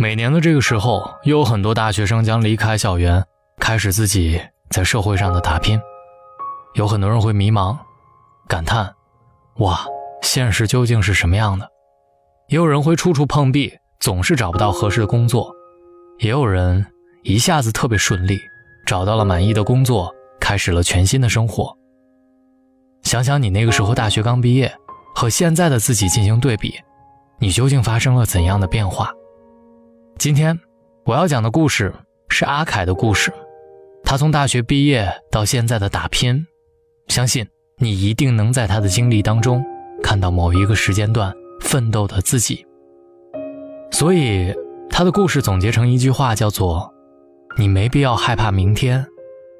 每年的这个时候，又有很多大学生将离开校园，开始自己在社会上的打拼。有很多人会迷茫，感叹：“哇，现实究竟是什么样的？”也有人会处处碰壁，总是找不到合适的工作；也有人一下子特别顺利，找到了满意的工作，开始了全新的生活。想想你那个时候大学刚毕业，和现在的自己进行对比，你究竟发生了怎样的变化？今天我要讲的故事是阿凯的故事，他从大学毕业到现在的打拼，相信你一定能在他的经历当中看到某一个时间段奋斗的自己。所以他的故事总结成一句话，叫做：“你没必要害怕明天，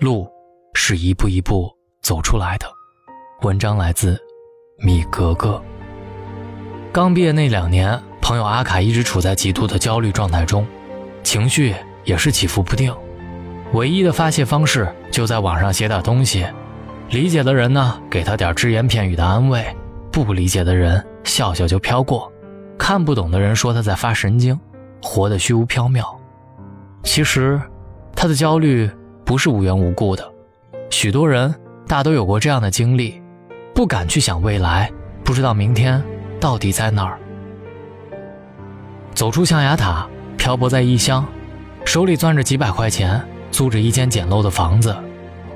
路是一步一步走出来的。”文章来自米格格。刚毕业那两年。朋友阿凯一直处在极度的焦虑状态中，情绪也是起伏不定。唯一的发泄方式就在网上写点东西，理解的人呢给他点只言片语的安慰，不理解的人笑笑就飘过，看不懂的人说他在发神经，活得虚无缥缈。其实，他的焦虑不是无缘无故的。许多人大都有过这样的经历，不敢去想未来，不知道明天到底在哪儿。走出象牙塔，漂泊在异乡，手里攥着几百块钱，租着一间简陋的房子，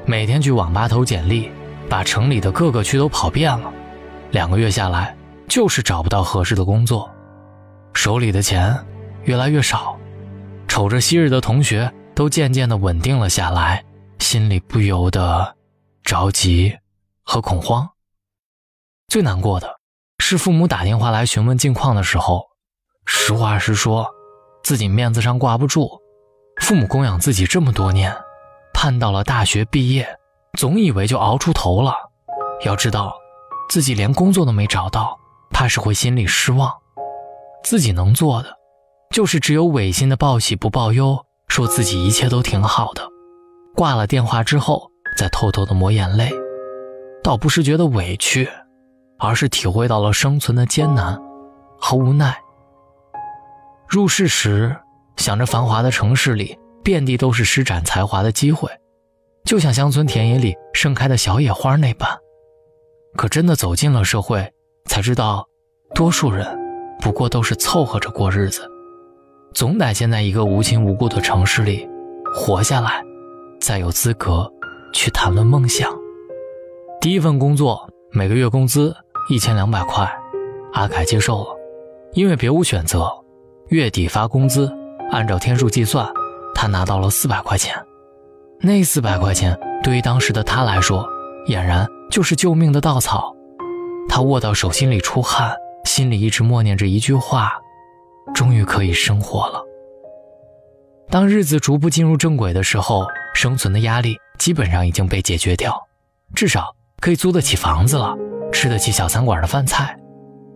每天去网吧投简历，把城里的各个区都跑遍了。两个月下来，就是找不到合适的工作，手里的钱越来越少，瞅着昔日的同学都渐渐的稳定了下来，心里不由得着急和恐慌。最难过的是父母打电话来询问近况的时候。实话实说，自己面子上挂不住。父母供养自己这么多年，盼到了大学毕业，总以为就熬出头了。要知道，自己连工作都没找到，怕是会心里失望。自己能做的，就是只有违心的报喜不报忧，说自己一切都挺好的。挂了电话之后，再偷偷的抹眼泪，倒不是觉得委屈，而是体会到了生存的艰难和无奈。入世时，想着繁华的城市里遍地都是施展才华的机会，就像乡村田野里盛开的小野花那般。可真的走进了社会，才知道，多数人不过都是凑合着过日子，总得先在一个无亲无故的城市里活下来，再有资格去谈论梦想。第一份工作，每个月工资一千两百块，阿凯接受了，因为别无选择。月底发工资，按照天数计算，他拿到了四百块钱。那四百块钱对于当时的他来说，俨然就是救命的稻草。他握到手心里出汗，心里一直默念着一句话：终于可以生活了。当日子逐步进入正轨的时候，生存的压力基本上已经被解决掉，至少可以租得起房子了，吃得起小餐馆的饭菜。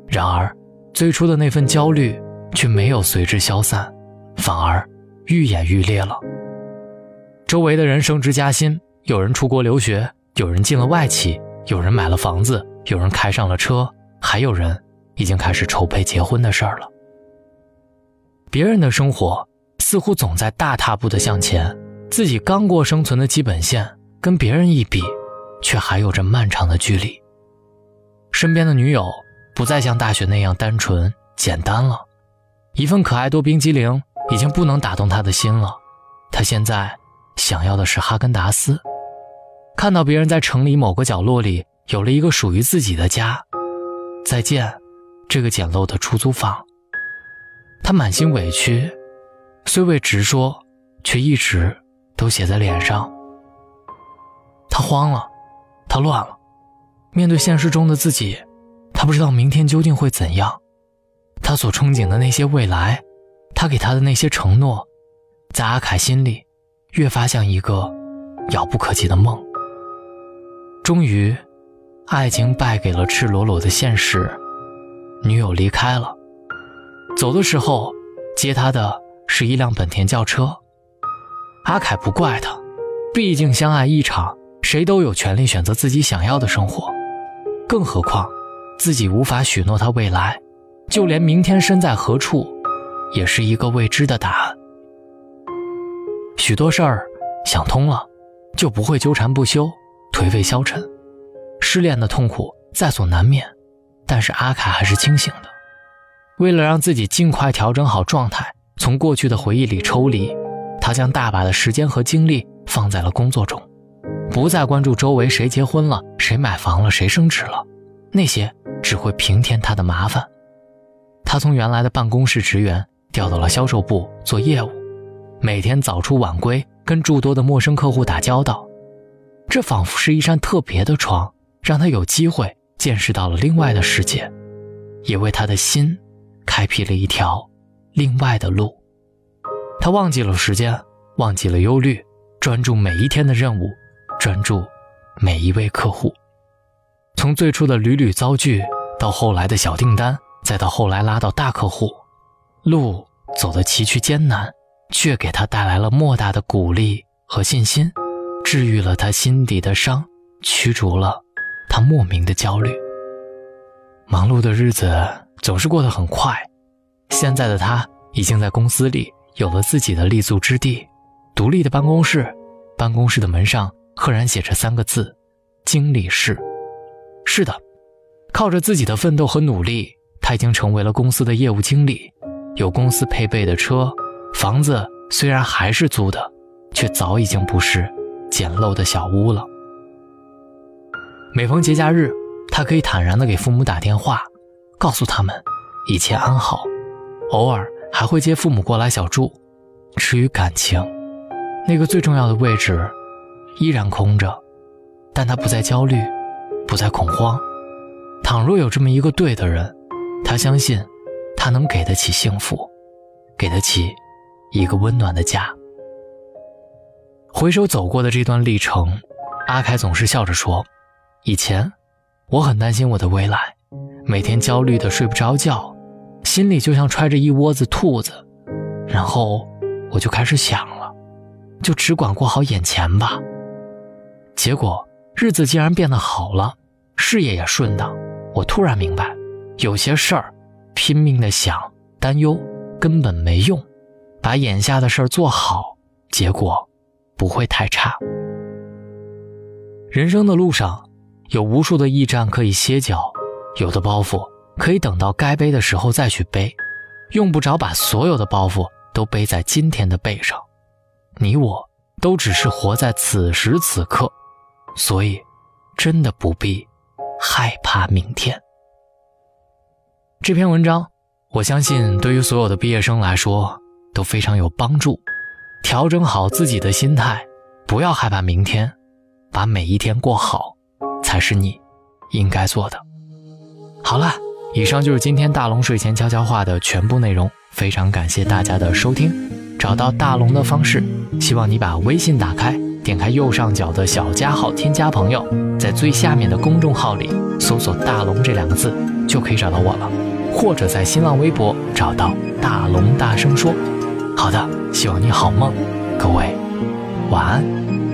然而，最初的那份焦虑。却没有随之消散，反而愈演愈烈了。周围的人升职加薪，有人出国留学，有人进了外企，有人买了房子，有人开上了车，还有人已经开始筹备结婚的事儿了。别人的生活似乎总在大踏步的向前，自己刚过生存的基本线，跟别人一比，却还有着漫长的距离。身边的女友不再像大学那样单纯简单了。一份可爱多冰激凌已经不能打动他的心了，他现在想要的是哈根达斯。看到别人在城里某个角落里有了一个属于自己的家，再见，这个简陋的出租房。他满心委屈，虽未直说，却一直都写在脸上。他慌了，他乱了，面对现实中的自己，他不知道明天究竟会怎样。他所憧憬的那些未来，他给他的那些承诺，在阿凯心里，越发像一个遥不可及的梦。终于，爱情败给了赤裸裸的现实，女友离开了。走的时候，接他的是一辆本田轿车。阿凯不怪他，毕竟相爱一场，谁都有权利选择自己想要的生活，更何况自己无法许诺他未来。就连明天身在何处，也是一个未知的答案。许多事儿想通了，就不会纠缠不休、颓废消沉。失恋的痛苦在所难免，但是阿凯还是清醒的。为了让自己尽快调整好状态，从过去的回忆里抽离，他将大把的时间和精力放在了工作中，不再关注周围谁结婚了、谁买房了、谁升职了，那些只会平添他的麻烦。他从原来的办公室职员调到了销售部做业务，每天早出晚归，跟诸多的陌生客户打交道，这仿佛是一扇特别的窗，让他有机会见识到了另外的世界，也为他的心。开辟了一条另外的路，他忘记了时间，忘记了忧虑，专注每一天的任务，专注每一位客户。从最初的屡屡遭拒，到后来的小订单，再到后来拉到大客户，路走得崎岖艰难，却给他带来了莫大的鼓励和信心，治愈了他心底的伤，驱逐了他莫名的焦虑。忙碌的日子。总是过得很快，现在的他已经在公司里有了自己的立足之地，独立的办公室，办公室的门上赫然写着三个字：经理室。是的，靠着自己的奋斗和努力，他已经成为了公司的业务经理，有公司配备的车，房子虽然还是租的，却早已经不是简陋的小屋了。每逢节假日，他可以坦然地给父母打电话。告诉他们一切安好，偶尔还会接父母过来小住。至于感情，那个最重要的位置依然空着，但他不再焦虑，不再恐慌。倘若有这么一个对的人，他相信他能给得起幸福，给得起一个温暖的家。回首走过的这段历程，阿凯总是笑着说：“以前我很担心我的未来。”每天焦虑的睡不着觉，心里就像揣着一窝子兔子，然后我就开始想了，就只管过好眼前吧。结果日子竟然变得好了，事业也顺当。我突然明白，有些事儿拼命的想担忧根本没用，把眼下的事儿做好，结果不会太差。人生的路上有无数的驿站可以歇脚。有的包袱可以等到该背的时候再去背，用不着把所有的包袱都背在今天的背上。你我都只是活在此时此刻，所以真的不必害怕明天。这篇文章，我相信对于所有的毕业生来说都非常有帮助。调整好自己的心态，不要害怕明天，把每一天过好，才是你应该做的。好了，以上就是今天大龙睡前悄悄话的全部内容。非常感谢大家的收听。找到大龙的方式，希望你把微信打开，点开右上角的小加号，添加朋友，在最下面的公众号里搜索“大龙”这两个字，就可以找到我了。或者在新浪微博找到“大龙大声说”。好的，希望你好梦，各位晚安。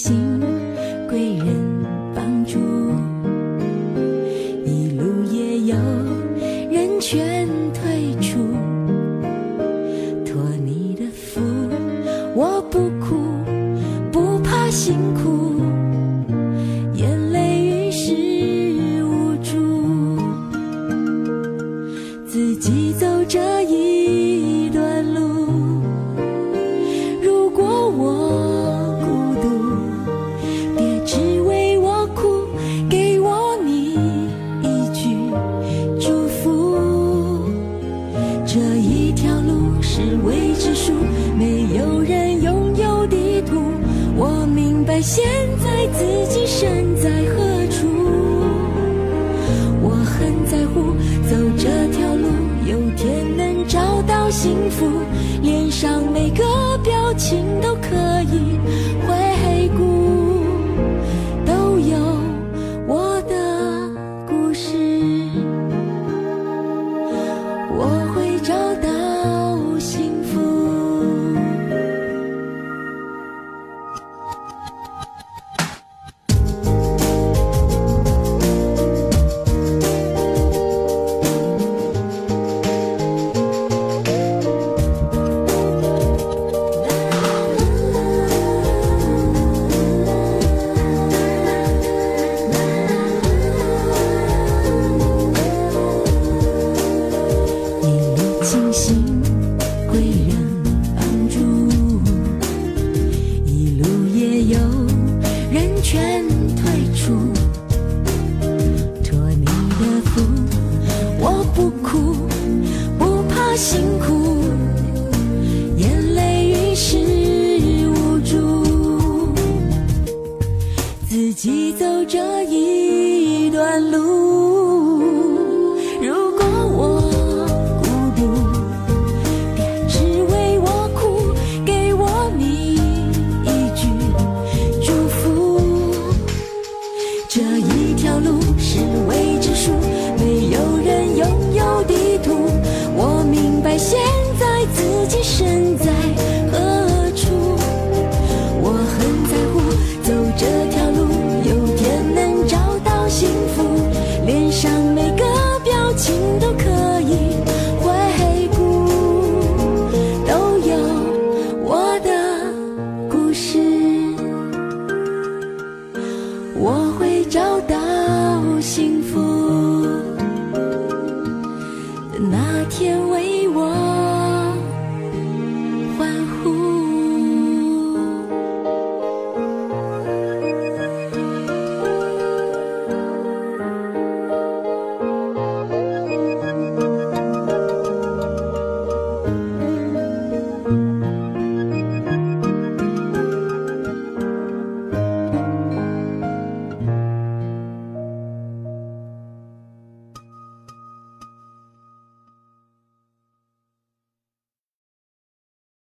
庆幸贵人帮助，一路也有人劝退出。托你的福，我不哭，不怕辛苦，眼泪于事无助，自己走这一现在自己身在何处？我很在乎，走这条路，有天能找到幸福，脸上每个表情都可以